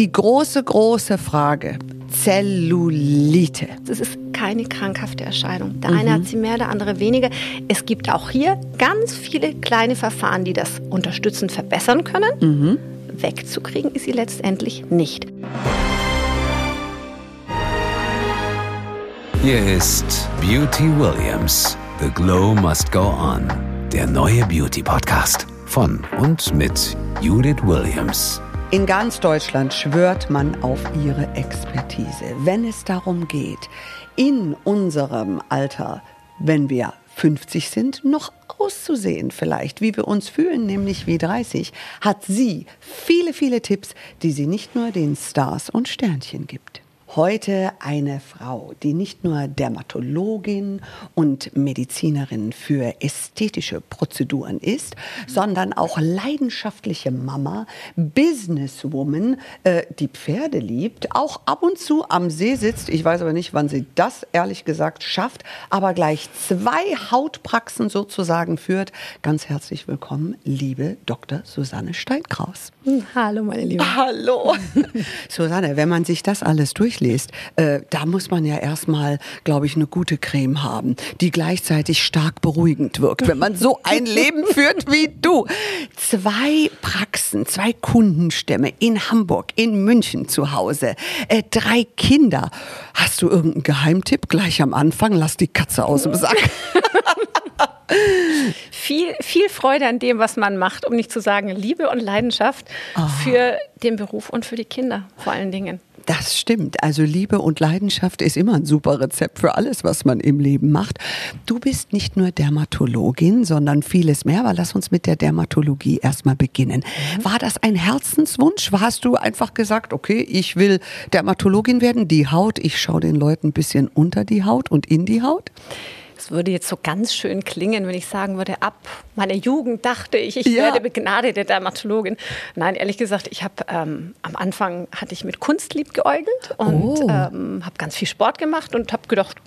Die große, große Frage. Zellulite. Es ist keine krankhafte Erscheinung. Der eine mhm. hat sie mehr, der andere weniger. Es gibt auch hier ganz viele kleine Verfahren, die das unterstützend verbessern können. Mhm. Wegzukriegen ist sie letztendlich nicht. Hier ist Beauty Williams. The Glow Must Go On. Der neue Beauty Podcast von und mit Judith Williams. In ganz Deutschland schwört man auf ihre Expertise, wenn es darum geht, in unserem Alter, wenn wir 50 sind, noch auszusehen vielleicht, wie wir uns fühlen, nämlich wie 30, hat sie viele, viele Tipps, die sie nicht nur den Stars und Sternchen gibt. Heute eine Frau, die nicht nur Dermatologin und Medizinerin für ästhetische Prozeduren ist, sondern auch leidenschaftliche Mama, Businesswoman, äh, die Pferde liebt, auch ab und zu am See sitzt. Ich weiß aber nicht, wann sie das ehrlich gesagt schafft, aber gleich zwei Hautpraxen sozusagen führt. Ganz herzlich willkommen, liebe Dr. Susanne Steinkraus. Hallo, meine Liebe. Hallo. Susanne, wenn man sich das alles durchliest, durchliest, äh, da muss man ja erstmal, glaube ich, eine gute Creme haben, die gleichzeitig stark beruhigend wirkt, wenn man so ein Leben führt wie du. Zwei Praxen, zwei Kundenstämme in Hamburg, in München zu Hause, äh, drei Kinder. Hast du irgendeinen Geheimtipp gleich am Anfang? Lass die Katze aus dem Sack. viel, viel Freude an dem, was man macht, um nicht zu sagen Liebe und Leidenschaft oh. für den Beruf und für die Kinder vor allen Dingen. Das stimmt. Also Liebe und Leidenschaft ist immer ein super Rezept für alles, was man im Leben macht. Du bist nicht nur Dermatologin, sondern vieles mehr. Aber lass uns mit der Dermatologie erstmal beginnen. Mhm. War das ein Herzenswunsch? Hast du einfach gesagt, okay, ich will Dermatologin werden, die Haut, ich schaue den Leuten ein bisschen unter die Haut und in die Haut? Es würde jetzt so ganz schön klingen, wenn ich sagen würde, ab meiner Jugend dachte ich, ich ja. werde begnadete Dermatologin. Nein, ehrlich gesagt, ich habe ähm, am Anfang hatte ich mit Kunst lieb geäugelt und oh. ähm, habe ganz viel Sport gemacht und habe gedacht,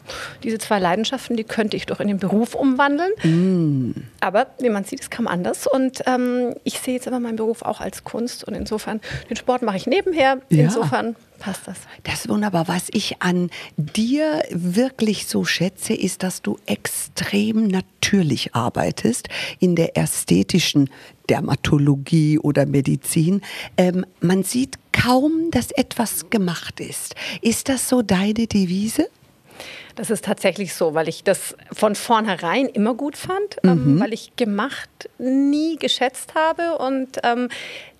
diese zwei Leidenschaften, die könnte ich doch in den Beruf umwandeln. Mm. Aber wie man sieht, es kam anders und ähm, ich sehe jetzt aber meinen Beruf auch als Kunst und insofern den Sport mache ich nebenher. Ja. Insofern passt das. Das ist wunderbar. Was ich an dir wirklich so schätze, ist, dass du extrem natürlich arbeitest in der ästhetischen Dermatologie oder Medizin. Ähm, man sieht kaum, dass etwas gemacht ist. Ist das so deine Devise? Das ist tatsächlich so, weil ich das von vornherein immer gut fand, ähm, mhm. ähm, weil ich gemacht nie geschätzt habe und ähm,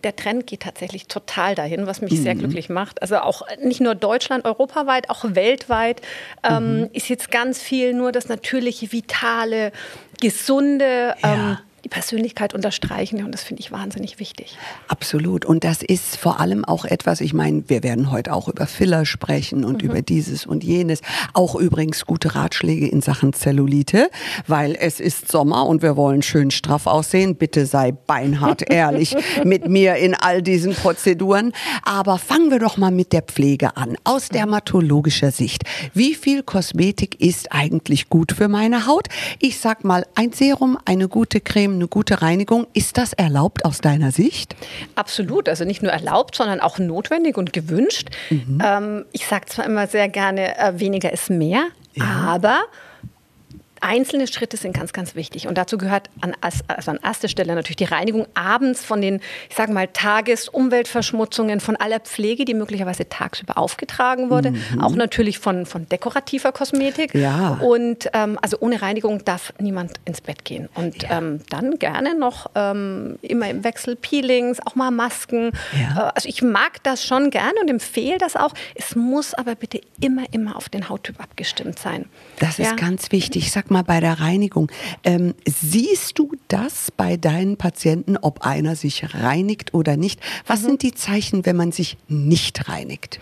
der Trend geht tatsächlich total dahin, was mich mhm. sehr glücklich macht. Also auch nicht nur Deutschland, europaweit, auch weltweit ähm, mhm. ist jetzt ganz viel nur das natürliche, vitale, gesunde. Ja ähm, die Persönlichkeit unterstreichen. Und das finde ich wahnsinnig wichtig. Absolut. Und das ist vor allem auch etwas, ich meine, wir werden heute auch über Filler sprechen und mhm. über dieses und jenes. Auch übrigens gute Ratschläge in Sachen Zellulite, weil es ist Sommer und wir wollen schön straff aussehen. Bitte sei beinhart ehrlich mit mir in all diesen Prozeduren. Aber fangen wir doch mal mit der Pflege an. Aus dermatologischer Sicht. Wie viel Kosmetik ist eigentlich gut für meine Haut? Ich sag mal, ein Serum, eine gute Creme, eine gute Reinigung. Ist das erlaubt aus deiner Sicht? Absolut. Also nicht nur erlaubt, sondern auch notwendig und gewünscht. Mhm. Ähm, ich sage zwar immer sehr gerne, äh, weniger ist mehr, ja. aber einzelne Schritte sind ganz, ganz wichtig. Und dazu gehört an, also an erster Stelle natürlich die Reinigung abends von den, ich sage mal, Tagesumweltverschmutzungen, von aller Pflege, die möglicherweise tagsüber aufgetragen wurde. Mhm. Auch natürlich von, von dekorativer Kosmetik. Ja. Und ähm, also ohne Reinigung darf niemand ins Bett gehen. Und ja. ähm, dann gerne noch ähm, immer im Wechsel Peelings, auch mal Masken. Ja. Äh, also ich mag das schon gerne und empfehle das auch. Es muss aber bitte immer, immer auf den Hauttyp abgestimmt sein. Das ist ganz wichtig. Sag mal bei der Reinigung. Ähm, siehst du das bei deinen Patienten, ob einer sich reinigt oder nicht? Was mhm. sind die Zeichen, wenn man sich nicht reinigt?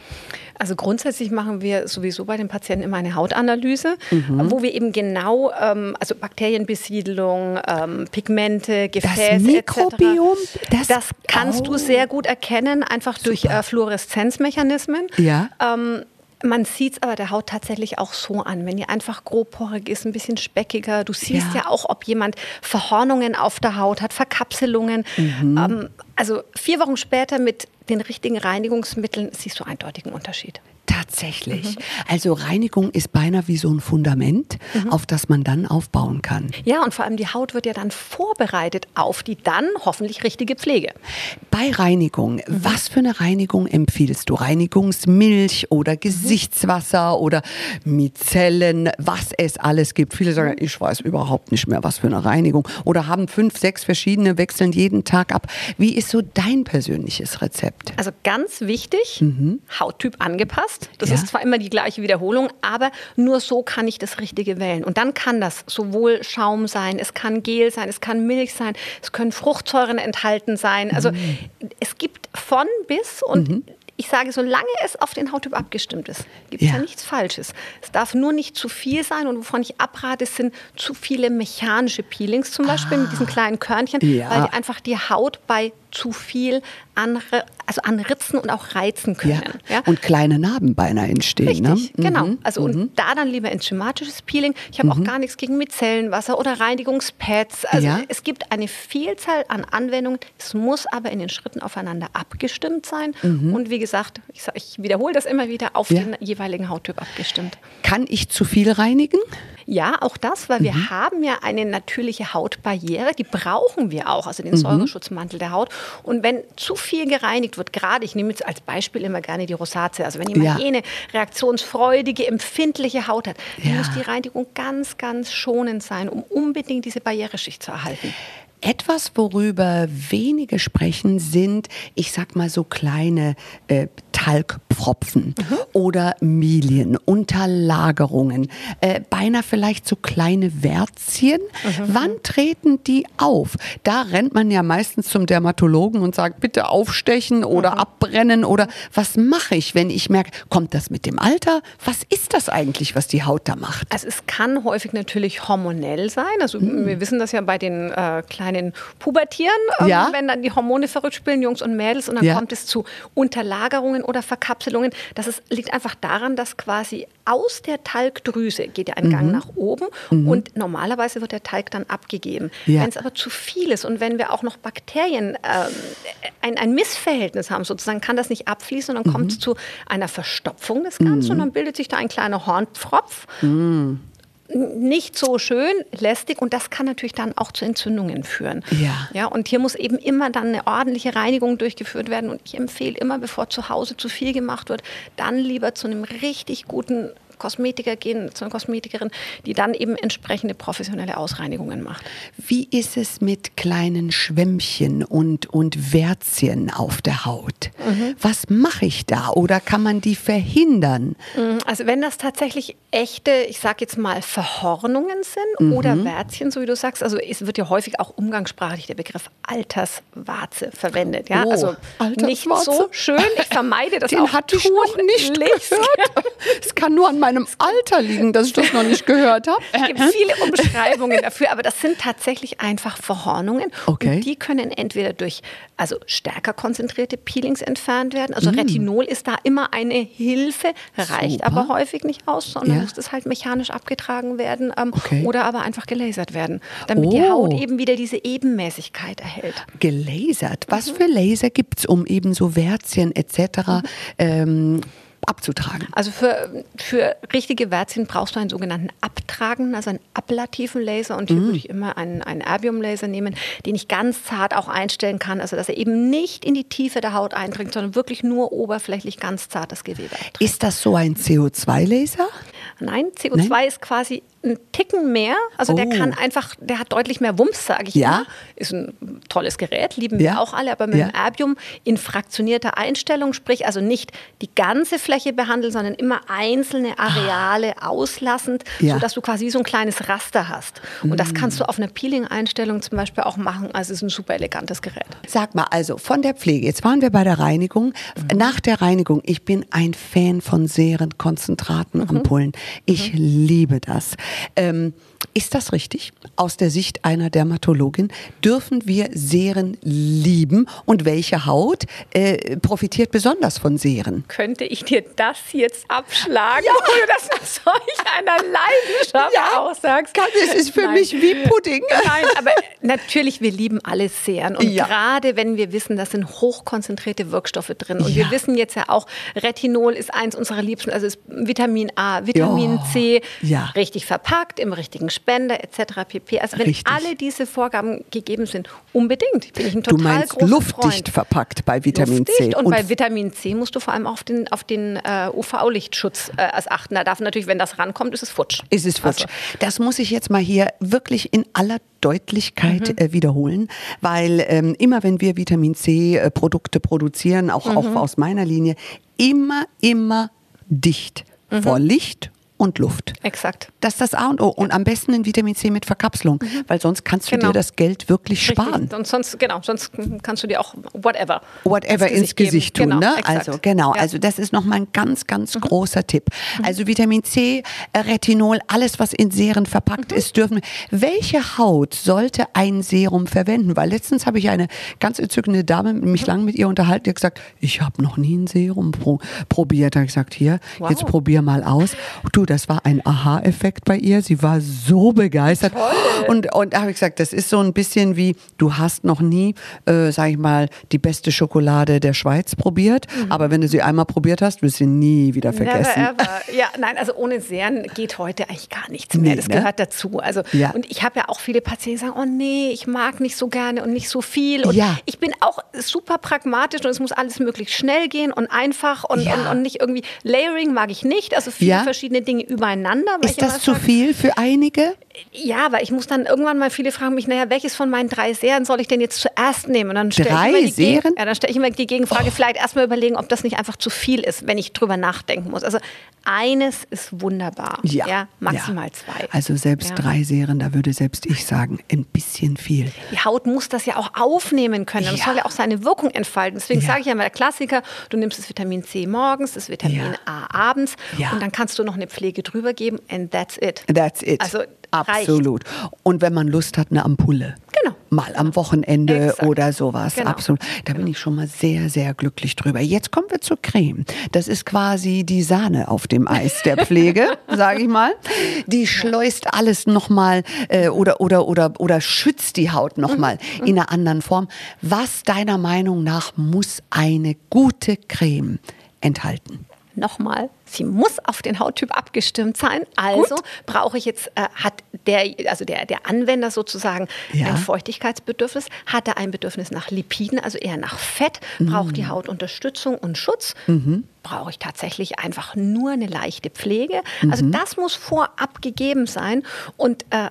Also grundsätzlich machen wir sowieso bei den Patienten immer eine Hautanalyse, mhm. wo wir eben genau, ähm, also Bakterienbesiedlung, ähm, Pigmente, Gefäße das Mikrobiom, das, das kannst oh. du sehr gut erkennen, einfach durch äh, Fluoreszenzmechanismen. Ja. Ähm, man sieht es aber der Haut tatsächlich auch so an, wenn die einfach grobporig ist, ein bisschen speckiger. Du siehst ja, ja auch, ob jemand Verhornungen auf der Haut hat, Verkapselungen. Mhm. Ähm, also vier Wochen später mit den richtigen Reinigungsmitteln siehst du eindeutigen Unterschied. Tatsächlich. Also Reinigung ist beinahe wie so ein Fundament, auf das man dann aufbauen kann. Ja, und vor allem die Haut wird ja dann vorbereitet auf die dann hoffentlich richtige Pflege. Bei Reinigung, was für eine Reinigung empfiehlst du? Reinigungsmilch oder Gesichtswasser oder Mizellen, was es alles gibt. Viele sagen, ich weiß überhaupt nicht mehr, was für eine Reinigung. Oder haben fünf, sechs verschiedene, wechseln jeden Tag ab. Wie ist so dein persönliches Rezept? Also ganz wichtig, Hauttyp angepasst. Das Ja. ist zwar immer die gleiche Wiederholung, aber nur so kann ich das Richtige wählen. Und dann kann das sowohl Schaum sein, es kann Gel sein, es kann Milch sein, es können Fruchtsäuren enthalten sein. Also es gibt von bis und ich sage, solange es auf den Hauttyp abgestimmt ist, gibt es Ja. ja nichts Falsches. Es darf nur nicht zu viel sein und wovon ich abrate, sind zu viele mechanische Peelings zum Beispiel mit diesen kleinen Körnchen, Ja. weil die einfach die Haut bei zu viel anre also anritzen und auch reizen Ja. können. Ja. Und kleine Narben beinahe entstehen. Richtig, ne? genau. Mhm. Also und da dann lieber enzymatisches Peeling. Ich habe auch gar nichts gegen Micellenwasser oder Reinigungspads. Also Ja. es gibt eine Vielzahl an Anwendungen. Es muss aber in den Schritten aufeinander abgestimmt sein. Und wie gesagt, ich, sag, ich wiederhole das immer wieder, auf Ja. den jeweiligen Hauttyp abgestimmt. Kann ich zu viel reinigen? Ja, auch das, weil Mhm. wir haben ja eine natürliche Hautbarriere, die brauchen wir auch, also Mhm. den Säureschutzmantel der Haut. Und wenn zu viel gereinigt wird, gerade, ich nehme jetzt als Beispiel immer gerne die Rosatia, also wenn jemand Ja. eine reaktionsfreudige, empfindliche Haut hat, dann Ja. muss die Reinigung ganz, ganz schonend sein, um unbedingt diese Barriereschicht zu erhalten. Etwas, worüber wenige sprechen, sind, ich sag mal, so kleine äh, Talgpfropfen oder Milien, Unterlagerungen, äh, beinahe vielleicht so kleine Wärzchen. Wann treten die auf? Da rennt man ja meistens zum Dermatologen und sagt, bitte aufstechen oder abbrennen oder was mache ich, wenn ich merke, kommt das mit dem Alter? Was ist das eigentlich, was die Haut da macht? Also es kann häufig natürlich hormonell sein. Also Mhm. wir wissen das ja bei den äh, kleinen Pubertieren, ähm, Ja. wenn dann die Hormone verrückt spielen, Jungs und Mädels, und dann Ja. kommt es zu Unterlagerungen oder Verkapselungen. Das ist, liegt einfach daran, dass quasi aus der Talgdrüse geht ja ein Mhm. Gang nach oben und normalerweise wird der Talg dann abgegeben. Ja. Wenn es aber zu viel ist und wenn wir auch noch Bakterien ähm, ein, ein Missverhältnis haben, sozusagen kann das nicht abfließen und dann kommt es Mhm. zu einer Verstopfung des Ganzen und dann bildet sich da ein kleiner Hornpfropf nicht so schön, lästig und das kann natürlich dann auch zu Entzündungen führen. Ja. ja. Und hier muss eben immer dann eine ordentliche Reinigung durchgeführt werden und ich empfehle immer, bevor zu Hause zu viel gemacht wird, dann lieber zu einem richtig guten Kosmetiker gehen, zu einer Kosmetikerin, die dann eben entsprechende professionelle Ausreinigungen macht. Wie ist es mit kleinen Schwämmchen und, und Wärzchen auf der Haut? Was mache ich da? Oder kann man die verhindern? Also wenn das tatsächlich echte, ich sage jetzt mal Verhornungen sind oder Wärzchen, so wie du sagst, also es wird ja häufig auch umgangssprachlich der Begriff Alterswarze verwendet. Ja? Oh, also nicht so schön. Ich vermeide das Den auch hatte ich noch nicht gehört. Es kann nur an meinem Alter liegen, dass ich das noch nicht gehört habe. Es gibt viele Umschreibungen dafür, aber das sind tatsächlich einfach Verhornungen. Okay. Und die können entweder durch also stärker konzentrierte Peelings entfernt werden. Mm. Also Retinol ist da immer eine Hilfe, reicht Super. aber häufig nicht aus, sondern Ja. muss das halt mechanisch abgetragen werden ähm, Okay. oder aber einfach gelasert werden, damit die Oh. Haut eben wieder diese Ebenmäßigkeit erhält. Gelasert. Was für Laser gibt es, um eben so Wärzchen etc. Ähm, abzutragen? Also für, für richtige Wärzchen brauchst du einen sogenannten abtragenden, also einen ablativen Laser. Und hier Mhm. würde ich immer einen, einen Erbium-Laser nehmen, den ich ganz zart auch einstellen kann. Also dass er eben nicht in die Tiefe der Haut eindringt, sondern wirklich nur oberflächlich ganz zart das Gewebe abträgt. Ist das so ein CO2-Laser? Nein, CO2 ist quasi ein Ticken mehr. Also der Oh. kann einfach, der hat deutlich mehr Wumms, sage ich Ja. immer. Ist ein tolles Gerät, lieben Ja. wir auch alle, aber mit Ja. dem Erbium in fraktionierter Einstellung, sprich also nicht die ganze Fläche behandeln, sondern immer einzelne Areale auslassend, Ah. Ja. sodass du quasi so ein kleines Raster hast. Und das kannst du auf einer Peeling-Einstellung zum Beispiel auch machen. Also es ist ein super elegantes Gerät. Sag mal, also von der Pflege, jetzt waren wir bei der Reinigung. Nach der Reinigung, ich bin ein Fan von Seren, Konzentraten, Ampullen. Ich liebe das. Ähm, Ist das richtig? Aus der Sicht einer Dermatologin dürfen wir Seren lieben und welche Haut äh, profitiert besonders von Seren? Könnte ich dir das jetzt abschlagen, ja. dass du solch einer Leidenschaft ja, aussagst? Kann, es ist für Nein. mich wie Pudding. Nein, aber natürlich, wir lieben alles Seren. Und ja. gerade wenn wir wissen, da sind hochkonzentrierte Wirkstoffe drin. Und wir wissen jetzt ja auch, Retinol ist eins unserer Liebsten, also ist Vitamin A, Vitamin C, richtig verpackt, im richtigen Spender etc. pp. Also wenn richtig. alle diese Vorgaben gegeben sind, unbedingt. Bin ich ein total du meinst luftdicht Freund. verpackt bei Vitamin luftdicht C. Und, und, bei Vitamin C musst du vor allem auf den, auf den äh, UV-Lichtschutz äh, achten. Da darf natürlich, wenn das rankommt, ist es futsch. Ist es futsch. Also. Das muss ich jetzt mal hier wirklich in aller Deutlichkeit mhm. äh, wiederholen, weil ähm, immer wenn wir Vitamin C äh, Produkte produzieren, auch, mhm. auch aus meiner Linie, immer, immer dicht mhm. vor Licht und Luft. Exakt. Das ist das A und O. Und am besten ein Vitamin C mit Verkapselung, mhm. weil sonst kannst du genau. dir das Geld wirklich Richtig. sparen. Und sonst, genau, sonst kannst du dir auch whatever. Whatever ins Gesicht, Gesicht tun. Genau, ne? Also genau, ja. also das ist nochmal ein ganz, ganz mhm. großer Tipp. Mhm. Also Vitamin C, äh, Retinol, alles, was in Serien verpackt mhm. ist, dürfen. Welche Haut sollte ein Serum verwenden? Weil letztens habe ich eine ganz entzückende Dame, mich mhm. lang mit ihr unterhalten, die hat gesagt, ich habe noch nie ein Serum pro probiert. Da habe ich gesagt, hier, wow. jetzt probier mal aus. Du, das war ein Aha-Effekt bei ihr. Sie war so begeistert. Toll. Und, und da habe ich gesagt, das ist so ein bisschen wie, du hast noch nie, äh, sag ich mal, die beste Schokolade der Schweiz probiert. Mhm. Aber wenn du sie einmal probiert hast, wirst du sie nie wieder vergessen. Never ever. Ja, nein, also ohne Seren geht heute eigentlich gar nichts mehr. Nee, das ne? gehört dazu. Also, ja. Und ich habe ja auch viele Patienten, die sagen, oh nee, ich mag nicht so gerne und nicht so viel. Und ja. ich bin auch super pragmatisch und es muss alles möglichst schnell gehen und einfach und, ja. und, und, nicht irgendwie, Layering mag ich nicht. Also viele verschiedene Dinge übereinander. Ist das zu viel für einige? Ja, weil ich muss dann irgendwann mal, viele fragen mich, naja, welches von meinen drei Serien soll ich denn jetzt zuerst nehmen? Und dann drei ich Serien? Ja, dann stelle ich immer die Gegenfrage, oh. vielleicht erstmal überlegen, ob das nicht einfach zu viel ist, wenn ich drüber nachdenken muss. Also eines ist wunderbar. Ja. ja maximal ja. zwei. Also selbst ja. drei Serien, da würde selbst ich sagen, ein bisschen viel. Die Haut muss das ja auch aufnehmen können. Und es soll ja auch seine Wirkung entfalten. Deswegen sage ich ja immer, der Klassiker, du nimmst das Vitamin C morgens, das Vitamin A abends und dann kannst du noch eine Pflege drüber geben and that's it. That's it. Also Absolut. Reicht. Und wenn man Lust hat, eine Ampulle. Genau. Mal am Wochenende Exakt. oder sowas. Genau. Absolut. Da bin genau. ich schon mal sehr, sehr glücklich drüber. Jetzt kommen wir zur Creme. Das ist quasi die Sahne auf dem Eis der Pflege, sage ich mal. Die schleust alles nochmal äh, oder, oder, oder, oder schützt die Haut nochmal mhm. in einer anderen Form. Was deiner Meinung nach muss eine gute Creme enthalten? Nochmal, sie muss auf den Hauttyp abgestimmt sein. Also Gut. brauche ich jetzt, äh, hat der, also der, der Anwender sozusagen ja. ein Feuchtigkeitsbedürfnis, hat er ein Bedürfnis nach Lipiden, also eher nach Fett, mhm. braucht die Haut Unterstützung und Schutz. Mhm. Brauche ich tatsächlich einfach nur eine leichte Pflege? Also mhm. das muss vorab gegeben sein und äh,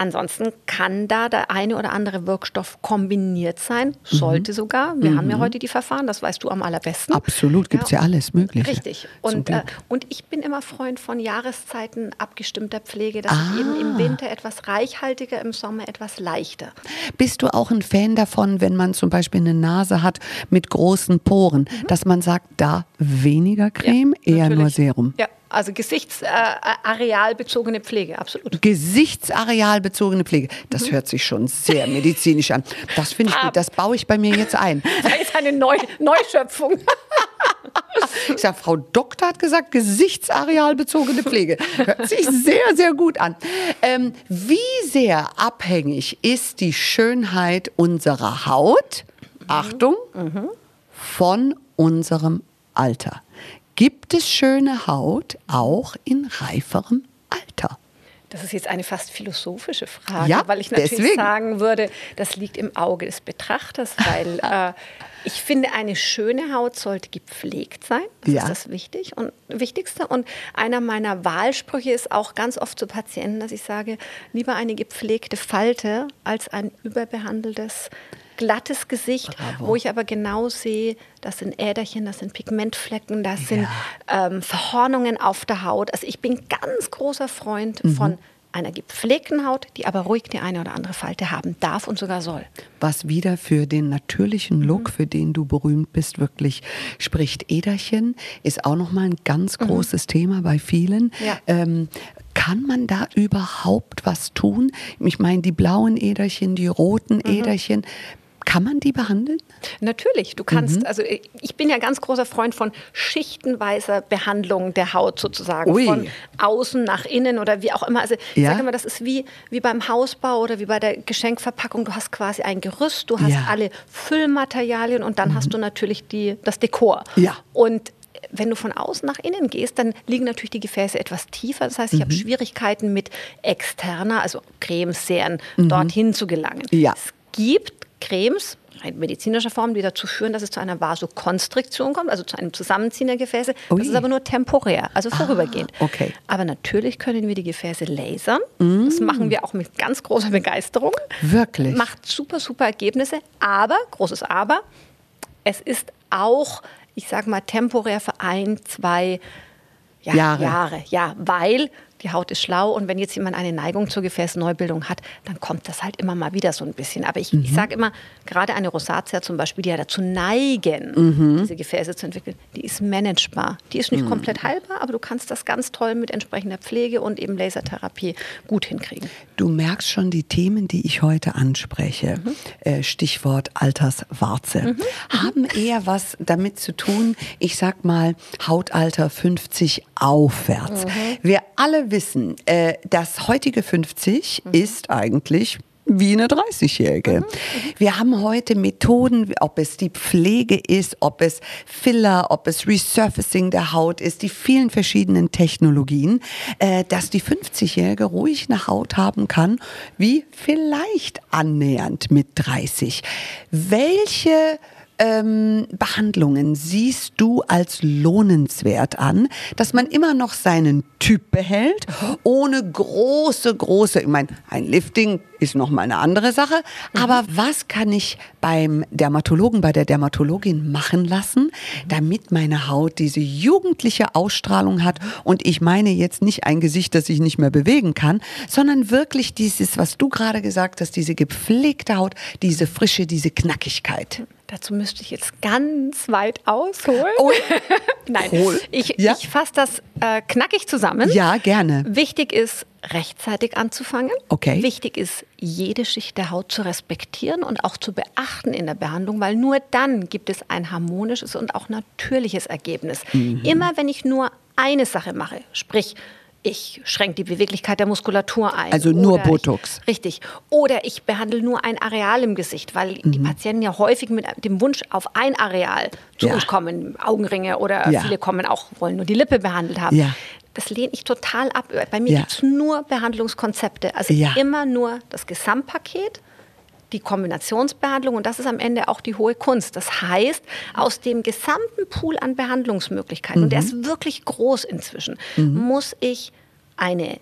Ansonsten kann da der eine oder andere Wirkstoff kombiniert sein, sollte mhm. sogar. Wir mhm. haben ja mhm. heute die Verfahren, das weißt du am allerbesten. Absolut, gibt es ja. ja. alles Mögliche. Richtig. Und, äh, und ich bin immer Freund von Jahreszeiten abgestimmter Pflege, dass ah. ich eben im Winter etwas reichhaltiger, im Sommer etwas leichter. Bist du auch ein Fan davon, wenn man zum Beispiel eine Nase hat mit großen Poren, mhm. dass man sagt, da weniger Creme, ja, eher nur Serum? Ja, also gesichtsarealbezogene Pflege, absolut. Gesichtsarealbezogene Pflege. Das mhm. hört sich schon sehr medizinisch an. Das finde ich gut. Das baue ich bei mir jetzt ein. Das ist eine Neu Neuschöpfung. Ich sage, Frau Doktor hat gesagt, gesichtsarealbezogene Pflege. Hört sich sehr, sehr gut an. Ähm, wie sehr abhängig ist die Schönheit unserer Haut, mhm. Achtung, mhm. von unserem Alter? Gibt es schöne Haut auch in reiferem Alter? Das ist jetzt eine fast philosophische Frage, ja, weil ich natürlich deswegen. sagen würde, das liegt im Auge des Betrachters, weil äh, ich finde, eine schöne Haut sollte gepflegt sein. Das ja. ist das wichtig und, Wichtigste. Und einer meiner Wahlsprüche ist auch ganz oft zu Patienten, dass ich sage, lieber eine gepflegte Falte als ein überbehandeltes glattes Gesicht, Bravo. wo ich aber genau sehe, das sind Äderchen, das sind Pigmentflecken, das ja. sind ähm, Verhornungen auf der Haut. Also ich bin ganz großer Freund mhm. von einer gepflegten Haut, die aber ruhig die eine oder andere Falte haben darf und sogar soll. Was wieder für den natürlichen Look, mhm. für den du berühmt bist, wirklich spricht. Äderchen ist auch nochmal ein ganz mhm. großes mhm. Thema bei vielen. Ja. Ähm, Kann man da überhaupt was tun? Ich meine, die blauen Äderchen, die roten Mhm. Äderchen, kann man die behandeln? Natürlich, du kannst, also ich bin ja ganz großer Freund von schichtenweiser Behandlung der Haut sozusagen, Ui. von außen nach innen oder wie auch immer. Also ich Ja. sage immer, das ist wie, wie beim Hausbau oder wie bei der Geschenkverpackung. Du hast quasi ein Gerüst, du hast Ja. alle Füllmaterialien und dann hast du natürlich die, das Dekor. Ja. Und wenn du von außen nach innen gehst, dann liegen natürlich die Gefäße etwas tiefer. Das heißt, ich Mhm. habe Schwierigkeiten mit externer, also Cremes, Serien, dorthin zu gelangen. Mhm. Ja. Es gibt Cremes, rein medizinischer Form, die dazu führen, dass es zu einer Vasokonstriktion kommt, also zu einem Zusammenziehen der Gefäße. Ui. Das ist aber nur temporär, also vorübergehend. Ah, okay. Aber natürlich können wir die Gefäße lasern. Mm. Das machen wir auch mit ganz großer Begeisterung. Wirklich? Macht super, super Ergebnisse. Aber, großes Aber, es ist auch, ich sage mal, temporär für ein, zwei ja, Jahre. Jahre. Ja, weil die Haut ist schlau und wenn jetzt jemand eine Neigung zur Gefäßneubildung hat, dann kommt das halt immer mal wieder so ein bisschen. Aber ich, Mhm. ich sage immer, gerade eine Rosatia zum Beispiel, die ja dazu neigen, Mhm. diese Gefäße zu entwickeln, die ist managebar. Die ist nicht komplett heilbar, aber du kannst das ganz toll mit entsprechender Pflege und eben Lasertherapie gut hinkriegen. Du merkst schon die Themen, die ich heute anspreche, Mhm. äh, Stichwort Alterswarze, haben eher was damit zu tun, ich sag mal, Hautalter 50 aufwärts. Mhm. Wir alle wissen, äh, das heutige 50 Mhm. ist eigentlich wie eine 30-Jährige. Wir haben heute Methoden, ob es die Pflege ist, ob es Filler, ob es Resurfacing der Haut ist, die vielen verschiedenen Technologien, äh, dass die 50-Jährige ruhig eine Haut haben kann, wie vielleicht annähernd mit 30. Welche ähm, Behandlungen siehst du als lohnenswert an, dass man immer noch seinen Typ behält, ohne große, große, ich meine, ein Lifting ist noch mal eine andere Sache, aber was kann ich beim Dermatologen, bei der Dermatologin machen lassen, damit meine Haut diese jugendliche Ausstrahlung hat und ich meine jetzt nicht ein Gesicht, das ich nicht mehr bewegen kann, sondern wirklich dieses, was du gerade gesagt hast, diese gepflegte Haut, diese Frische, diese Knackigkeit. Dazu müsste ich jetzt ganz weit ausholen. Oh. Nein, Hol. ich, Ja. ich fasse das äh, knackig zusammen. Ja, gerne. Wichtig ist, rechtzeitig anzufangen. Okay. Wichtig ist, jede Schicht der Haut zu respektieren und auch zu beachten in der Behandlung, weil nur dann gibt es ein harmonisches und auch natürliches Ergebnis. Mhm. Immer wenn ich nur eine Sache mache, sprich, ich schränke die Beweglichkeit der Muskulatur ein. Also nur oder Botox. Ich, richtig. Oder ich behandle nur ein Areal im Gesicht, weil die Mhm. Patienten ja häufig mit dem Wunsch auf ein Areal zu Ja. uns kommen, Augenringe oder Ja. viele kommen auch, wollen nur die Lippe behandelt haben. Ja. Das lehne ich total ab. Bei mir Ja. gibt es nur Behandlungskonzepte. Also immer nur das Gesamtpaket, die Kombinationsbehandlung und das ist am Ende auch die hohe Kunst. Das heißt, aus dem gesamten Pool an Behandlungsmöglichkeiten, und der ist wirklich groß inzwischen, muss ich eine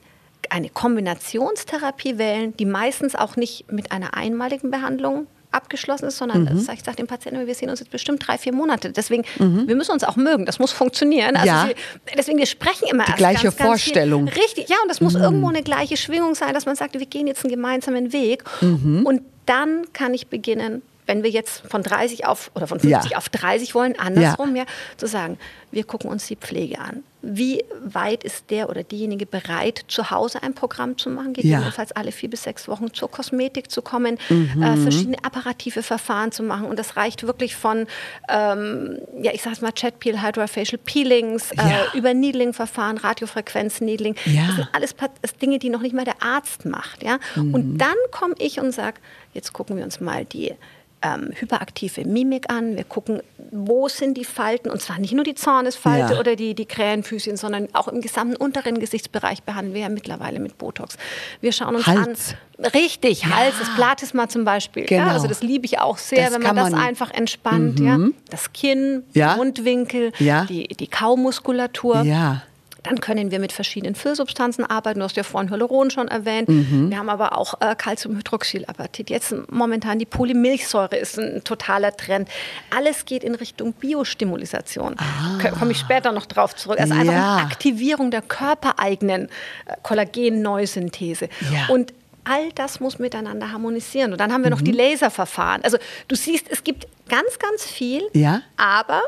eine Kombinationstherapie wählen, die meistens auch nicht mit einer einmaligen Behandlung abgeschlossen ist, sondern sag ich sage den Patienten, wir sehen uns jetzt bestimmt drei, vier Monate. Deswegen, wir müssen uns auch mögen. Das muss funktionieren. Also Ja. wir, deswegen, wir sprechen immer Die erst gleiche ganz, ganz Vorstellung. Viel. Richtig, ja, und das muss irgendwo eine gleiche Schwingung sein, dass man sagt, wir gehen jetzt einen gemeinsamen Weg. Und dann kann ich beginnen, wenn wir jetzt von 30 auf oder von 50 Ja. auf 30 wollen, andersrum, ja. zu sagen, wir gucken uns die Pflege an. Wie weit ist der oder diejenige bereit, zu Hause ein Programm zu machen, gegebenenfalls alle vier bis sechs Wochen zur Kosmetik zu kommen, Mhm. äh, verschiedene apparative Verfahren zu machen. Und das reicht wirklich von, ähm, ja, ich sag's mal, Chatpeel, Hydrofacial Peelings, Ja. äh, über Needling-Verfahren, Radiofrequenz-Needling. Ja. Das sind alles Dinge, die noch nicht mal der Arzt macht. Ja? Mhm. Und dann komme ich und sage, jetzt gucken wir uns mal die ähm, hyperaktive Mimik an. Wir gucken, wo sind die Falten. Und zwar nicht nur die Zornesfalte Ja. oder die, die Krähenfüßchen, sondern auch im gesamten unteren Gesichtsbereich behandeln wir ja mittlerweile mit Botox. Wir schauen uns Hals. an. Richtig, Hals, das Platysma zum Beispiel. Genau. Ja, also das liebe ich auch sehr, Das wenn man das man- einfach entspannt. Ja. Das Kinn, Ja. Mundwinkel, Ja. die, die Kaumuskulatur. Ja. Dann können wir mit verschiedenen Füllsubstanzen arbeiten. Du hast ja vorhin Hyaluron schon erwähnt. Mhm. Wir haben aber auch äh, Calciumhydroxylapatit. Jetzt momentan die Polymilchsäure ist ein totaler Trend. Alles geht in Richtung Biostimulisation. Ah. Komme ich später noch drauf zurück. Also einfach Ja. eine Aktivierung der körpereigenen äh, Kollagen-Neusynthese. Ja. Und all das muss miteinander harmonisieren. Und dann haben wir noch die Mhm. Laserverfahren. Also du siehst, es gibt ganz, ganz viel. Ja. Aber,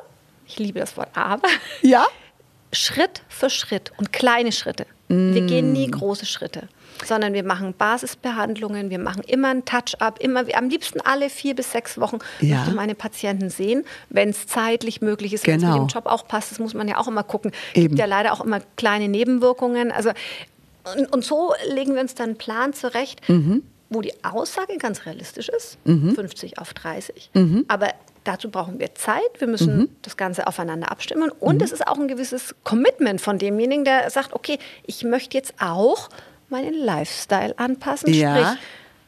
ich liebe das Wort aber, Ja? Schritt für Schritt und kleine Schritte. Wir gehen nie große Schritte, sondern wir machen Basisbehandlungen, wir machen immer ein Touch-up, immer am liebsten alle vier bis sechs Wochen Ja. möchte meine Patienten sehen, wenn es zeitlich möglich ist, wenn es Genau. mit dem Job auch passt. Das muss man ja auch immer gucken. Eben. Gibt ja leider auch immer kleine Nebenwirkungen. Also und, und so legen wir uns dann einen Plan zurecht, Mhm. wo die Aussage ganz realistisch ist, 50 auf 30. Mhm. Aber dazu brauchen wir Zeit, wir müssen das Ganze aufeinander abstimmen und Mhm. es ist auch ein gewisses Commitment von demjenigen, der sagt, okay, ich möchte jetzt auch meinen Lifestyle anpassen. Ja. Sprich,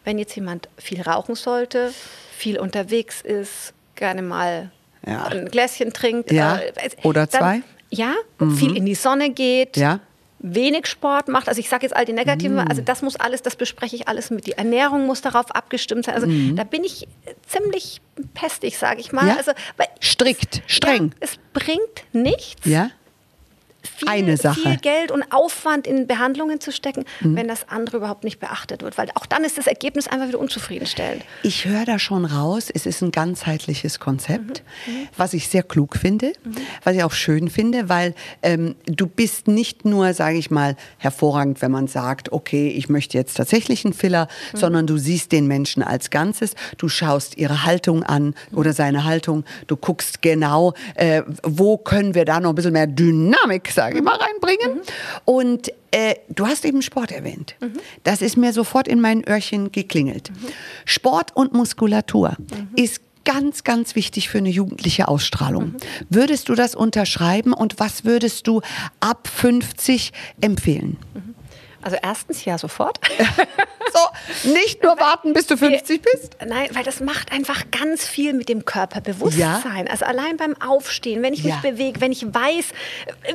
wenn jetzt jemand viel rauchen sollte, viel unterwegs ist, gerne mal Ja. ein Gläschen trinkt. Ja. äh, Oder dann- zwei. Mhm. Ja, viel in die Sonne geht, Ja. Wenig Sport macht. Also ich sage jetzt all die negativen, Mm. also das muss alles, das bespreche ich alles mit. Die Ernährung muss darauf abgestimmt sein. Also da bin ich ziemlich pestig, sage ich mal. Mm. Ja. Also, weil Strikt, streng. Ja, es bringt nichts, Ja? Viel, Eine Sache. viel Geld und Aufwand in Behandlungen zu stecken, Mhm. wenn das andere überhaupt nicht beachtet wird. Weil auch dann ist das Ergebnis einfach wieder unzufriedenstellend. Ich höre da schon raus, es ist ein ganzheitliches Konzept, was ich sehr klug finde, was ich auch schön finde, weil ähm, du bist nicht nur, sage ich mal, hervorragend, wenn man sagt, okay, ich möchte jetzt tatsächlich einen Filler, sondern du siehst den Menschen als Ganzes, du schaust ihre Haltung an oder seine Haltung, du guckst genau, äh, wo können wir da noch ein bisschen mehr Dynamik, sage ich mal, reinbringen. Und äh, du hast eben Sport erwähnt. Das ist mir sofort in meinen Öhrchen geklingelt. Sport und Muskulatur ist ganz, ganz wichtig für eine jugendliche Ausstrahlung. Würdest du das unterschreiben und was würdest du ab 50 empfehlen? Also erstens ja sofort. So, nicht nur warten, bis du 50 bist. Nein, weil das macht einfach ganz viel mit dem Körperbewusstsein. Also allein beim Aufstehen, wenn ich mich Ja. bewege, wenn ich weiß,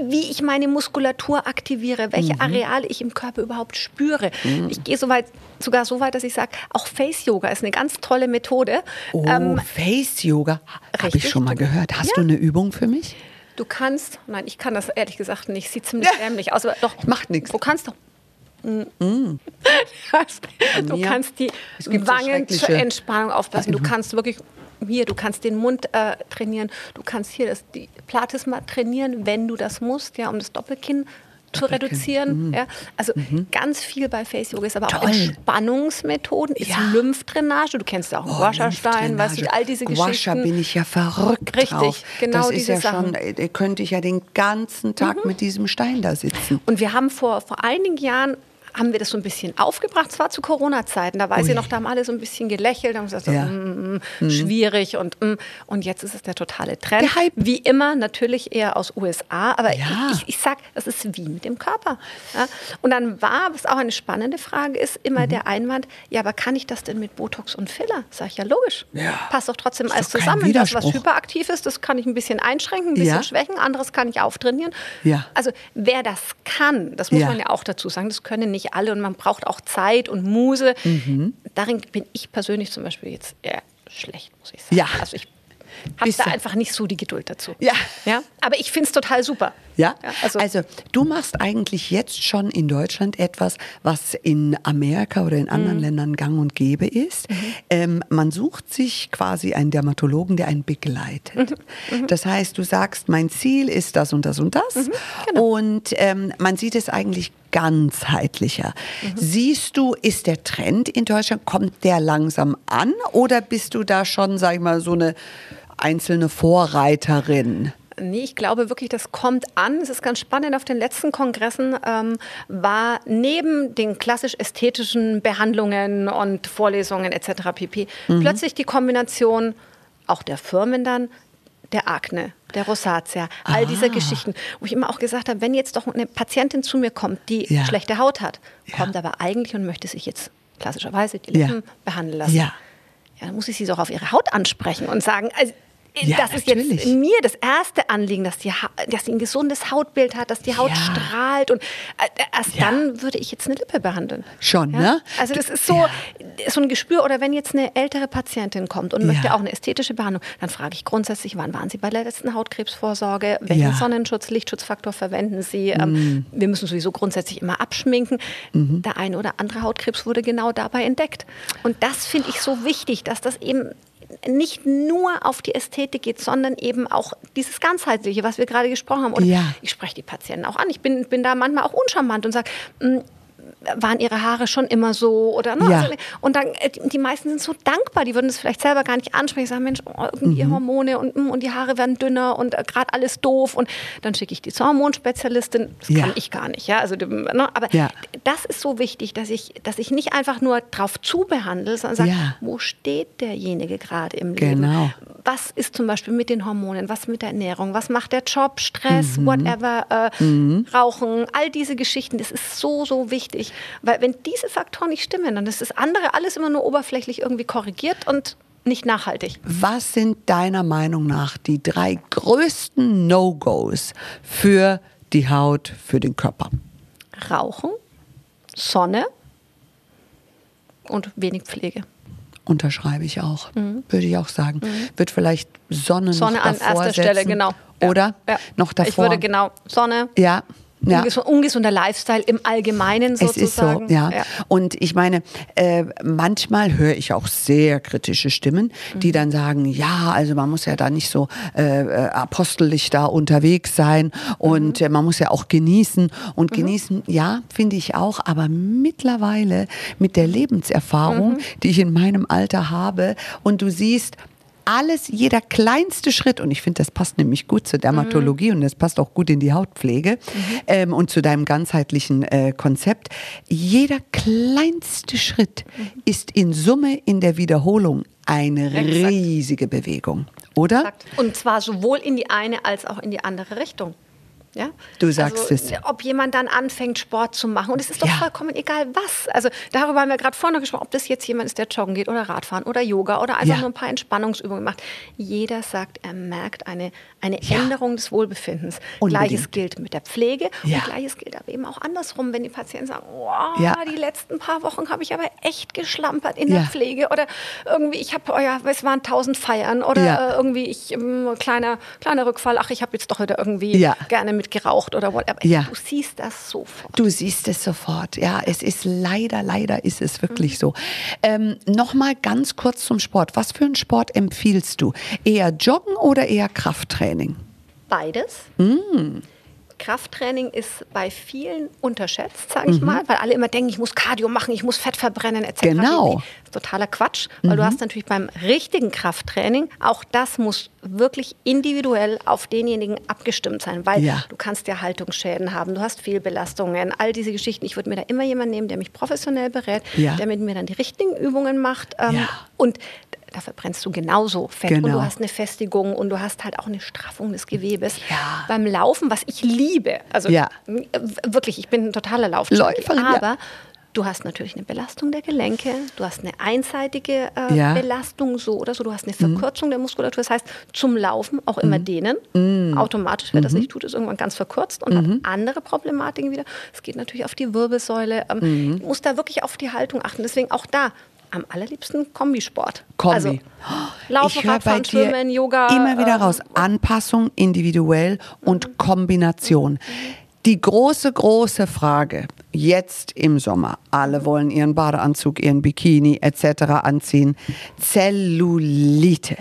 wie ich meine Muskulatur aktiviere, welche Mhm. Areale ich im Körper überhaupt spüre. Ich gehe so weit, sogar so weit, dass ich sage, auch Face Yoga ist eine ganz tolle Methode. Oh, Ähm, Face Yoga. Habe ich schon mal gehört. Hast Ja. du eine Übung für mich? du kannst, nein, ich kann das ehrlich gesagt nicht, sieht ziemlich Ja. dämlich aus, aber doch. Macht nix. Du kannst doch. du Ja. kannst die gibt so Wangen zur Entspannung aufpassen. Du kannst wirklich hier, du kannst den Mund äh, trainieren, du kannst hier das, die Platysma trainieren, wenn du das musst, ja, um das Doppelkinn zu reduzieren. Ja. Also ganz viel bei Face Yoga ist aber auch Toll. Entspannungsmethoden, ist Ja. Lymphdrainage. Du kennst ja auch Oh, Wasserstein, weißt du, all diese Gua Geschichten. bin ich ja verrückt Richtig, drauf. genau das ist diese ja schon, Sachen. äh, könnte ich ja den ganzen Tag mit diesem Stein da sitzen. Und wir haben vor, vor einigen Jahren haben wir das so ein bisschen aufgebracht, zwar zu Corona-Zeiten, da weiß Ui. ich noch, da haben alle so ein bisschen gelächelt, haben gesagt, so, Ja. mm, mm, schwierig und mm. und jetzt ist es der totale Trend. Der Hype. Wie immer, natürlich eher aus USA, aber Ja. ich, ich, ich sag, das ist wie mit dem Körper. Ja? Und dann war, was auch eine spannende Frage ist, immer Mhm. der Einwand, ja, aber kann ich das denn mit Botox und Filler? Sag ich, ja, logisch. Ja. Passt doch trotzdem Ist alles doch zusammen. Das, was hyperaktiv ist, das kann ich ein bisschen einschränken, ein bisschen schwächen, anderes kann ich auftrainieren. Also wer das kann, das muss man ja auch dazu sagen, das können nicht alle und man braucht auch Zeit und Muse. Mhm. Darin bin ich persönlich zum Beispiel jetzt eher schlecht, muss ich sagen. Ja. Also ich habe da einfach nicht so die Geduld dazu. Ja. ja? Aber ich finde es total super. Ja, also, also, du machst eigentlich jetzt schon in Deutschland etwas, was in Amerika oder in Mhm. anderen Ländern gang und gäbe ist. Ähm, man sucht sich quasi einen Dermatologen, der einen begleitet. Mhm. Das heißt, du sagst, mein Ziel ist das und das und das. genau. Und ähm, man sieht es eigentlich ganzheitlicher. Mhm. Siehst du, ist der Trend in Deutschland, kommt der langsam an oder bist du da schon, sag ich mal, so eine einzelne Vorreiterin? Nee, ich glaube wirklich, das kommt an. Es ist ganz spannend. Auf den letzten Kongressen ähm, war neben den klassisch ästhetischen Behandlungen und Vorlesungen etc. pp. plötzlich die Kombination auch der Firmen dann der Akne, der Rosatia, all diese Geschichten, wo ich immer auch gesagt habe, wenn jetzt doch eine Patientin zu mir kommt, die Ja. schlechte Haut hat, Ja. kommt aber eigentlich und möchte sich jetzt klassischerweise die Ja. Lippen behandeln lassen. Ja. Ja, dann muss ich sie doch auf ihre Haut ansprechen und sagen, also, Ja, das ist jetzt natürlich. in mir das erste Anliegen, dass, die ha dass sie ein gesundes Hautbild hat, dass die Haut Ja. strahlt und äh, erst Ja. dann würde ich jetzt eine Lippe behandeln. Schon, ja? ne? Also das ist so, so ein Gespür. Oder wenn jetzt eine ältere Patientin kommt und möchte auch eine ästhetische Behandlung, dann frage ich grundsätzlich, wann waren Sie bei der letzten Hautkrebsvorsorge? Welchen. Mhm. Sonnenschutz, Lichtschutzfaktor verwenden Sie? Ähm, wir müssen sowieso grundsätzlich immer abschminken. Der eine oder andere Hautkrebs wurde genau dabei entdeckt. Und das finde ich so wichtig, dass das eben nicht nur auf die Ästhetik geht, sondern eben auch dieses ganzheitliche, was wir gerade gesprochen haben. Und Ja. ich spreche die Patienten auch an. Ich bin, bin da manchmal auch uncharmant und sage, waren ihre Haare schon immer so oder ne? Ja. Also, und dann äh, die, die meisten sind so dankbar, die würden es vielleicht selber gar nicht ansprechen, sagen Mensch, oh, irgendwie Mhm. Hormone und, mm, und die Haare werden dünner und äh, gerade alles doof und dann schicke ich die zur Hormonspezialistin. Das Ja. kann ich gar nicht, ja, also ne? aber Ja. das ist so wichtig, dass ich, dass ich nicht einfach nur drauf zubehandle, sondern sage, wo steht derjenige gerade im Leben? Was ist zum Beispiel mit den Hormonen? Was mit der Ernährung? Was macht der Job? Stress, Mhm. whatever, äh, Rauchen, all diese Geschichten. Das ist so, so wichtig. Weil wenn diese Faktoren nicht stimmen, dann ist das andere alles immer nur oberflächlich irgendwie korrigiert und nicht nachhaltig. Was sind deiner Meinung nach die drei größten No-Gos für die Haut, für den Körper? Rauchen, Sonne und wenig Pflege. Unterschreibe ich auch, würde ich auch sagen. Wird vielleicht Sonne, Mhm. Sonne noch an davor erster Stelle, setzen, genau. Ja. Oder? Ja. Noch davor. Ich würde genau Sonne, Ja. Ja. unges ungesunder Lifestyle im Allgemeinen Es ist so, sozusagen. ja. Und ich meine, äh, manchmal höre ich auch sehr kritische Stimmen, die dann sagen, ja, also man muss ja da nicht so äh, äh, apostelig da unterwegs sein und äh, man muss ja auch genießen. Und genießen, ja, finde ich auch, aber mittlerweile mit der Lebenserfahrung, die ich in meinem Alter habe und du siehst, alles, jeder kleinste Schritt, und ich finde, das passt nämlich gut zur Dermatologie und das passt auch gut in die Hautpflege ähm, und zu deinem ganzheitlichen äh, Konzept. Jeder kleinste Schritt ist in Summe in der Wiederholung eine Exakt. riesige Bewegung, oder? Exakt. Und zwar sowohl in die eine als auch in die andere Richtung. Ja? Du sagst also, es. Ob jemand dann anfängt, Sport zu machen. Und es ist doch Ja. vollkommen egal, was. Also darüber haben wir gerade vorne gesprochen, ob das jetzt jemand ist, der joggen geht oder Radfahren oder Yoga oder einfach Ja. nur ein paar Entspannungsübungen macht. Jeder sagt, er merkt eine, eine Ja. Änderung des Wohlbefindens. Unbedingt. Gleiches gilt mit der Pflege und gleiches gilt aber eben auch andersrum, wenn die Patienten sagen, oh, Ja. die letzten paar Wochen habe ich aber echt geschlampert in der Pflege oder irgendwie, ich habe, oh ja, es waren tausend Feiern oder äh, irgendwie ich ähm, kleiner kleiner Rückfall. Ach, ich habe jetzt doch wieder irgendwie gerne mit geraucht oder whatever. Ja. Du siehst das sofort. Du siehst es sofort. Ja, es ist leider, leider ist es wirklich so. Ähm, Nochmal ganz kurz zum Sport. Was für einen Sport empfiehlst du? Eher Joggen oder eher Krafttraining? Beides. Mm. Krafttraining ist bei vielen unterschätzt, sage Mhm. ich mal, weil alle immer denken, ich muss Cardio machen, ich muss Fett verbrennen etc. Genau. Mhm. Das ist totaler Quatsch, weil du hast natürlich beim richtigen Krafttraining, auch das muss wirklich individuell auf denjenigen abgestimmt sein, weil Ja. du kannst ja Haltungsschäden haben, du hast Fehlbelastungen, all diese Geschichten. Ich würde mir da immer jemanden nehmen, der mich professionell berät, Ja. der mit mir dann die richtigen Übungen macht ähm, Ja. und da verbrennst du genauso Fett und Genau. du hast eine Festigung und du hast halt auch eine Straffung des Gewebes. Ja. Beim Laufen, was ich liebe, also Ja. wirklich, ich bin ein totaler Lauf. Läuferin, ja. aber du hast natürlich eine Belastung der Gelenke, du hast eine einseitige äh, Ja. Mhm. Belastung so oder so, du hast eine Verkürzung der Muskulatur. Das heißt, zum Laufen auch immer dehnen. Mhm. Automatisch, wer das nicht tut, ist irgendwann ganz verkürzt und hat andere Problematiken wieder. Es geht natürlich auf die Wirbelsäule. Ähm, Mhm. Du musst da wirklich auf die Haltung achten. Deswegen auch da. Am allerliebsten Kombisport. Kombi. Also, Laufen, ich höre bei Radfahren, Schwimmen, Yoga. immer wieder ähm, raus. Anpassung, individuell und Kombination. Die große, große Frage jetzt im Sommer. Alle wollen ihren Badeanzug, ihren Bikini etc. anziehen. Zellulite.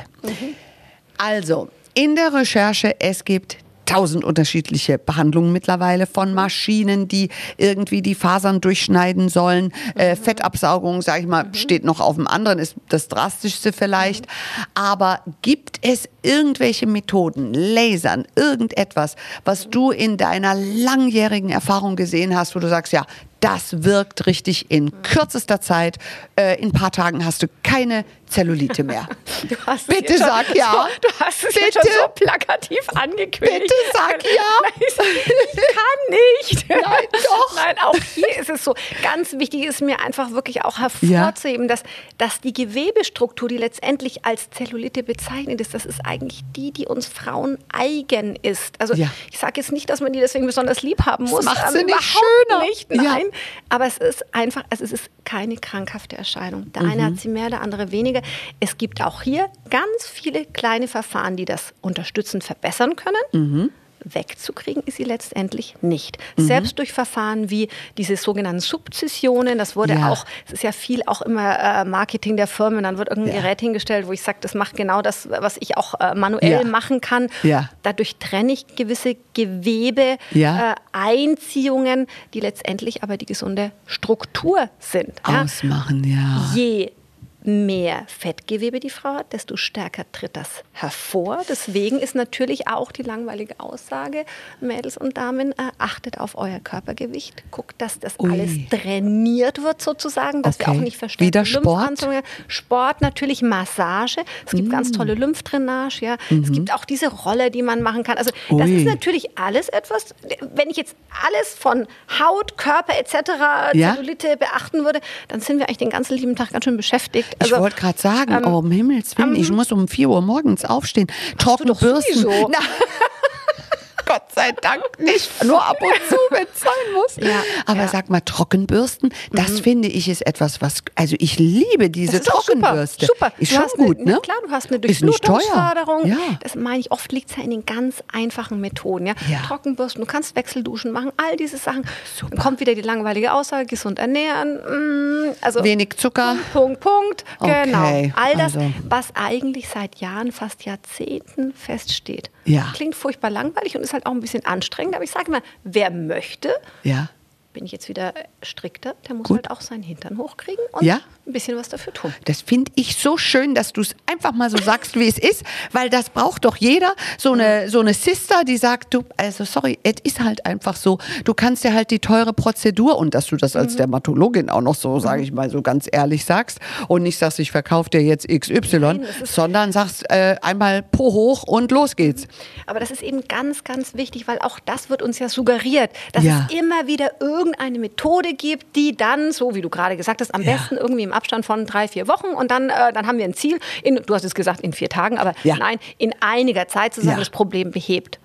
Also, in der Recherche, es gibt tausend unterschiedliche Behandlungen mittlerweile von Maschinen, die irgendwie die Fasern durchschneiden sollen. Äh, Fettabsaugung, sage ich mal, steht noch auf dem anderen, ist das drastischste vielleicht. Aber gibt es irgendwelche Methoden, Lasern, irgendetwas, was du in deiner langjährigen Erfahrung gesehen hast, wo du sagst, ja, das wirkt richtig in kürzester Zeit. Äh, in ein paar Tagen hast du keine Zellulite mehr. Du hast es Bitte jetzt schon sag ja. So, du hast es jetzt schon Bitte. so plakativ angekündigt. Bitte sag ja. Nein, ich, kann nicht. Nein, doch. Nein, auch hier ist es so. Ganz wichtig ist mir einfach wirklich auch hervorzuheben, dass, dass die Gewebestruktur, die letztendlich als Zellulite bezeichnet ist, das ist eigentlich die, die uns Frauen eigen ist. Also Ja. ich sage jetzt nicht, dass man die deswegen besonders lieb haben muss. macht sie nicht schöner. Nicht, Ja. Aber es ist einfach, also es ist keine krankhafte Erscheinung. Der Mhm. eine hat sie mehr, der andere weniger. Es gibt auch hier ganz viele kleine Verfahren, die das unterstützend verbessern können. Mhm. Wegzukriegen ist sie letztendlich nicht. Selbst durch Verfahren wie diese sogenannten Subzessionen, das wurde Ja. auch, es ist ja viel auch immer äh, Marketing der Firmen, dann wird irgendein Ja. Gerät hingestellt, wo ich sage, das macht genau das, was ich auch äh, manuell Ja. machen kann. Dadurch trenne ich gewisse Gewebe, äh, Einziehungen, die letztendlich aber die gesunde Struktur sind. Ausmachen, ja. Je mehr Fettgewebe die Frau hat, desto stärker tritt das hervor. Deswegen ist natürlich auch die langweilige Aussage, Mädels und Damen, äh, achtet auf euer Körpergewicht, guckt, dass das Ui. alles trainiert wird sozusagen, dass wir Okay. auch nicht verstärkt Wieder Sport? Sport, natürlich Massage. Es gibt ganz tolle Mm. Lymphdrainage. Ja. Es gibt auch diese Rolle, die man machen kann. Also das Mhm. Ui. ist natürlich alles etwas, wenn ich jetzt alles von Haut, Körper etc., Ja. Zellulite beachten würde, dann sind wir eigentlich den ganzen lieben Tag ganz schön beschäftigt. Ich Also, wollte gerade sagen, ähm, oh, um Himmels Willen, ich muss um 4 Uhr morgens aufstehen. Trocken doch bürsten. Gott sei Dank nicht. Nur ab und zu, wenn es sein muss. Ja, Aber ja. Mhm. sag mal, Trockenbürsten, das finde ich ist etwas, was, also ich liebe diese auch super. Trockenbürste. Super. Ist Du schon eine- gut, na ne? Klar, du hast eine. Durchblutungsförderung. Ja. Das meine ich, oft liegt es ja in den ganz einfachen Methoden. Ja? Ja. Trockenbürsten, du kannst Wechselduschen machen, all diese Sachen. Super. Dann kommt wieder die langweilige Aussage, gesund ernähren. mm, Also Wenig Zucker. Punkt, Punkt. Okay, Genau. All das, also. was eigentlich seit Jahren, fast Jahrzehnten feststeht. Ja. Klingt furchtbar langweilig und ist halt auch ein bisschen anstrengend. Aber ich sage mal, wer möchte, Ja. bin ich jetzt wieder strikter, der muss Gut. halt auch seinen Hintern hochkriegen und Ja. Ein bisschen was dafür tun. Das finde ich so schön, dass du es einfach mal so sagst, wie es ist, weil das braucht doch jeder. So eine, so eine Sister, die sagt, du, also sorry, es ist halt einfach so. Du kannst ja halt die teure Prozedur und dass du das Mhm. als Dermatologin auch noch so, sage ich mal, so ganz ehrlich sagst und nicht sagst, ich verkaufe dir jetzt XY, Nein, sondern sagst äh, einmal Po hoch und los geht's. Aber das ist eben ganz, ganz wichtig, weil auch das wird uns ja suggeriert, dass Ja. es immer wieder irgendeine Methode gibt, die dann, so wie du gerade gesagt hast, am Ja. besten irgendwie im Abstand von drei, vier Wochen und dann, äh, dann haben wir ein Ziel, in, du hast es gesagt, in vier Tagen, aber Ja. nein, in einiger Zeit zusammen Ja. das Problem behebt.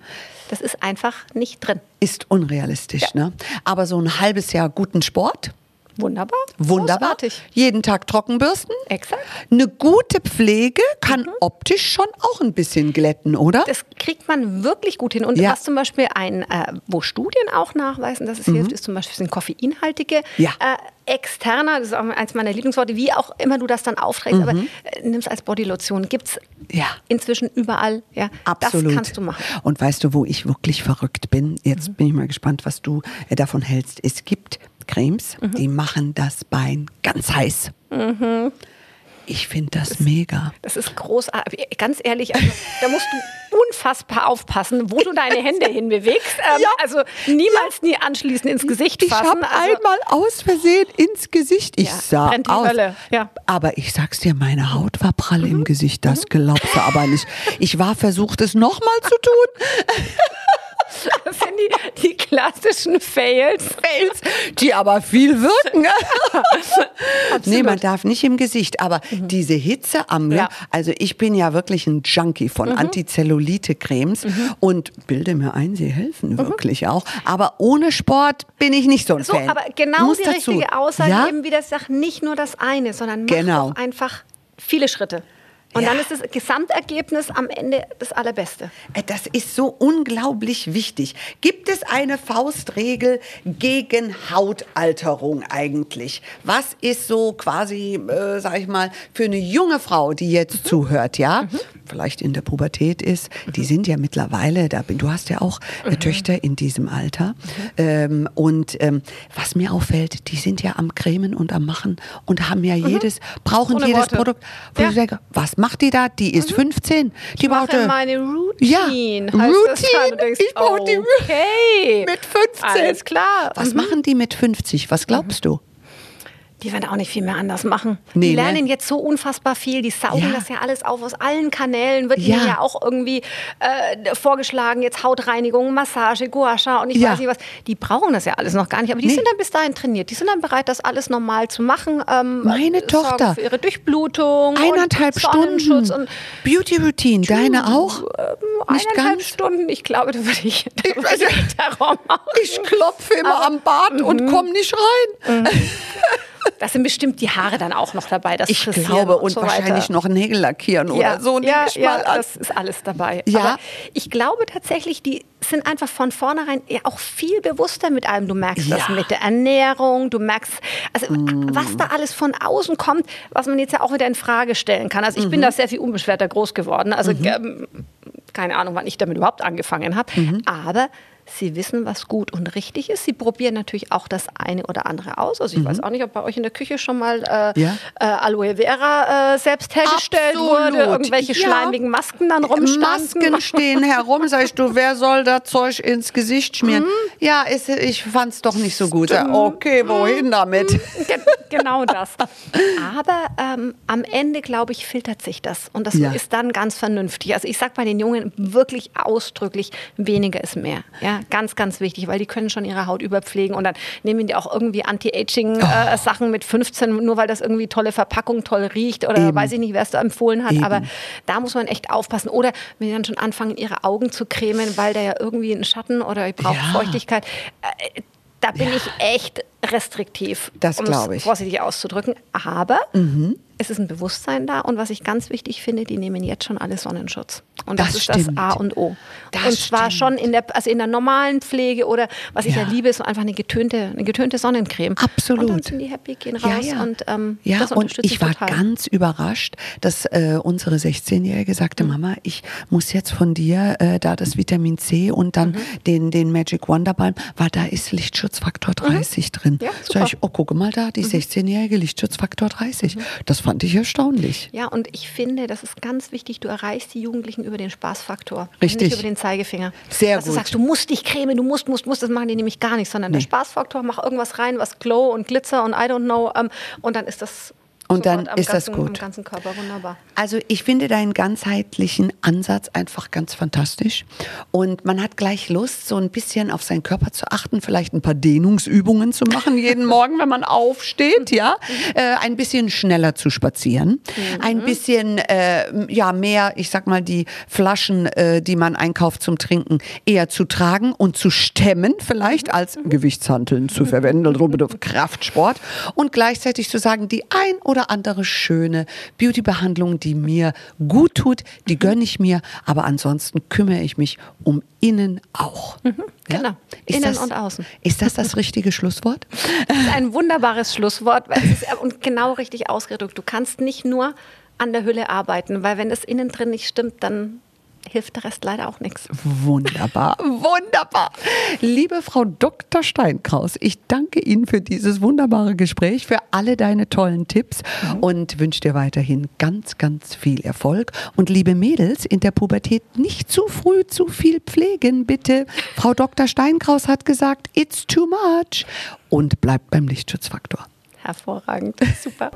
Das ist einfach nicht drin. Ist unrealistisch, ne? Aber so ein halbes Jahr guten Sport, Wunderbar. wunderbar. Großartig. Jeden Tag Trockenbürsten. Exakt. Eine gute Pflege kann optisch schon auch ein bisschen glätten, oder? Das kriegt man wirklich gut hin. Und Ja. was zum Beispiel ein, äh, wo Studien auch nachweisen, dass es hilft, ist zum Beispiel sind koffeinhaltige Mhm. Ja. äh, externer, das ist auch eins meiner Lieblingsworte, wie auch immer du das dann aufträgst, aber Mhm. äh, nimm es als Bodylotion. Gibt es Ja. inzwischen überall. Ja, Absolut. Das kannst du machen. Mhm. Und weißt du, wo ich wirklich verrückt bin? Jetzt bin ich mal gespannt, was du äh, davon hältst. Es gibt Cremes, Mhm. die machen das Bein ganz heiß. Ich finde das mega. Das ist großartig. Ganz ehrlich, also, da musst du unfassbar aufpassen, wo du deine Hände hinbewegst. Ähm, Ja. Also niemals nie anschließend ins Gesicht Ich fassen. habe also, einmal aus Versehen ins Gesicht. Ich Ja, sah aus. Ja. Aber ich sag's dir, meine Haut war prall Mhm. im Gesicht. Das glaubst du aber nicht. Ich war versucht, es nochmal zu tun. das sind die, die klassischen Fails. Fails, die aber viel wirken. nee, man darf nicht im Gesicht. Aber diese Hitze am Ja. also ich bin ja wirklich ein Junkie von Antizellulite-Cremes und bilde mir ein, sie helfen wirklich auch. Aber ohne Sport bin ich nicht so ein So, Fan. aber genau Muss die dazu. richtige Aussage, Ja? eben wie das sagt, nicht nur das eine, sondern mach Genau. einfach viele Schritte. Und Ja. dann ist das Gesamtergebnis am Ende das Allerbeste. Äh, Das ist so unglaublich wichtig. Gibt es eine Faustregel gegen Hautalterung eigentlich? Was ist so quasi, äh, sag ich mal, für eine junge Frau, die jetzt zuhört, ja, vielleicht in der Pubertät ist, die sind ja mittlerweile, da, bin- du hast ja auch äh, Töchter in diesem Alter. Ähm, und ähm, was mir auffällt, die sind ja am Cremen und am Machen und haben ja jedes, brauchen Ohne jedes Worte. Produkt. Wo Ja. ich denke, was macht die da? Die ist 15. Die Mache brauchte meine Routine. Ja, Routine. Denkst, Ich brauche die okay. mit 15. Alles klar. Was Mhm. machen die mit 50? Was glaubst du? Die werden auch nicht viel mehr anders machen. Nee, die ne? lernen jetzt so unfassbar viel. Die saugen Ja. das ja alles auf aus allen Kanälen. Wird Ja. ihnen ja auch irgendwie äh, vorgeschlagen, jetzt Hautreinigung, Massage, Gua Sha und ich Ja. weiß nicht was. Die brauchen das ja alles noch gar nicht. Aber die Nee. sind dann bis dahin trainiert. Die sind dann bereit, das alles normal zu machen. Ähm, Meine äh, Tochter. Für ihre Durchblutung. Eineinhalb Stunden. Und Beauty Routine, deine auch? ähm, Nicht eineinhalb ganz? Stunden. Ich glaube, da würde ich, da Ich- würde ich. Ich klopfe immer Aber- am Bad und komme nicht rein. Da sind bestimmt die Haare dann auch noch dabei. Das Ich glaube, und, so wahrscheinlich weiter. noch Nägel lackieren oder so. ja, ich ja, das ist alles dabei. Ja. Aber ich glaube tatsächlich, die sind einfach von vornherein ja auch viel bewusster mit allem. Du merkst das Ja. Mm. mit der Ernährung, du merkst, also was da alles von außen kommt, was man jetzt ja auch wieder in Frage stellen kann. Also ich Mhm. bin da sehr viel unbeschwerter groß geworden. Also ähm, keine Ahnung, wann ich damit überhaupt angefangen habe. Mhm. Aber Sie wissen, was gut und richtig ist. Sie probieren natürlich auch das eine oder andere aus. Also ich weiß auch nicht, ob bei euch in der Küche schon mal äh, Mhm. Ja. äh, Aloe Vera äh, selbst hergestellt Absolut. wurde, irgendwelche Ja. schleimigen Masken dann rumstanden. Masken stehen herum, sagst du, wer soll das Zeug ins Gesicht schmieren? Ja, ist, ich fand's doch nicht so gut. Ja, okay, wohin damit? Ge- genau das. Aber ähm, am Ende, glaube ich, filtert sich das. Und das Ja. ist dann ganz vernünftig. Also ich sage bei den Jungen wirklich ausdrücklich, weniger ist mehr. Ja, ganz, ganz wichtig, weil die können schon ihre Haut überpflegen und dann nehmen die auch irgendwie Anti-Aging-Sachen mit 15, nur weil das irgendwie tolle Verpackung toll riecht oder Eben. weiß ich nicht, wer es da empfohlen hat. Eben. Aber da muss man echt aufpassen. Oder wenn die dann schon anfangen, ihre Augen zu cremen, weil da ja irgendwie ein Schatten oder ich brauche Ja. Feuchtigkeit. Äh, da bin ich echt restriktiv, Das um es ich. vorsichtig auszudrücken. Aber es ist ein Bewusstsein da und was ich ganz wichtig finde, die nehmen jetzt schon alle Sonnenschutz. Und das, Das ist das stimmt. A und O. Das und zwar stimmt. schon in der, also in der normalen Pflege oder was ich ja, Ja. liebe, ist so einfach eine getönte, eine getönte Sonnencreme. Absolut. Und dann sind die happy, gehen raus Ja, ja. und ähm, ja, das und unterstütze ich war total. ganz überrascht, dass äh, unsere 16-Jährige Mhm. sagte, Mama, ich muss jetzt von dir äh, da das Vitamin C und dann Mhm. den, den Magic Wonder Balm, weil da ist Lichtschutzfaktor 30 drin. Mhm. Ja, super. Mhm. Sag ich, oh, gucke mal da, die 16-Jährige Lichtschutzfaktor 30. Das fand ich erstaunlich. Ja, und ich finde, das ist ganz wichtig, du erreichst die Jugendlichen über den Spaßfaktor. Richtig. Nicht über den Zeigefinger. Sehr Dass du gut. sagst, du musst dich cremen, du musst, musst, musst, das machen die nämlich gar nicht, sondern der Nee. Spaßfaktor, mach irgendwas rein, was Glow und Glitzer und I don't know. Ähm, und dann ist das Und dann sofort am ist das ganzen, gut. Am ganzen Körper wunderbar. Also ich finde deinen ganzheitlichen Ansatz einfach ganz fantastisch. Und man hat gleich Lust, so ein bisschen auf seinen Körper zu achten, vielleicht ein paar Dehnungsübungen zu machen jeden Morgen, wenn man aufsteht, ja. Äh, ein bisschen schneller zu spazieren. Ein bisschen, äh, ja, mehr, ich sag mal, die Flaschen, äh, die man einkauft zum Trinken, eher zu tragen und zu stemmen, vielleicht als Gewichtshanteln zu verwenden, also Kraftsport. Und gleichzeitig zu sagen, die ein oder andere schöne Beauty-Behandlung, die mir gut tut, die gönne ich mir, aber ansonsten kümmere ich mich um innen auch. genau. Ist Innen das, und außen. Ist das das richtige Schlusswort? Das ist ein wunderbares Schlusswort ist, und genau richtig ausgedrückt. Du kannst nicht nur an der Hülle arbeiten, weil wenn das innen drin nicht stimmt, dann hilft der Rest leider auch nichts. Wunderbar, wunderbar. Liebe Frau Dr. Steinkraus, ich danke Ihnen für dieses wunderbare Gespräch, für alle deine tollen Tipps und wünsche dir weiterhin ganz, ganz viel Erfolg. Und liebe Mädels, in der Pubertät nicht zu früh zu viel pflegen, bitte. Frau Dr. Steinkraus hat gesagt, it's too much. Und bleibt beim Lichtschutzfaktor. Hervorragend. Super.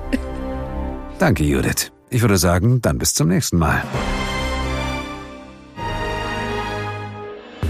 Danke, Judith. Ich würde sagen, dann bis zum nächsten Mal.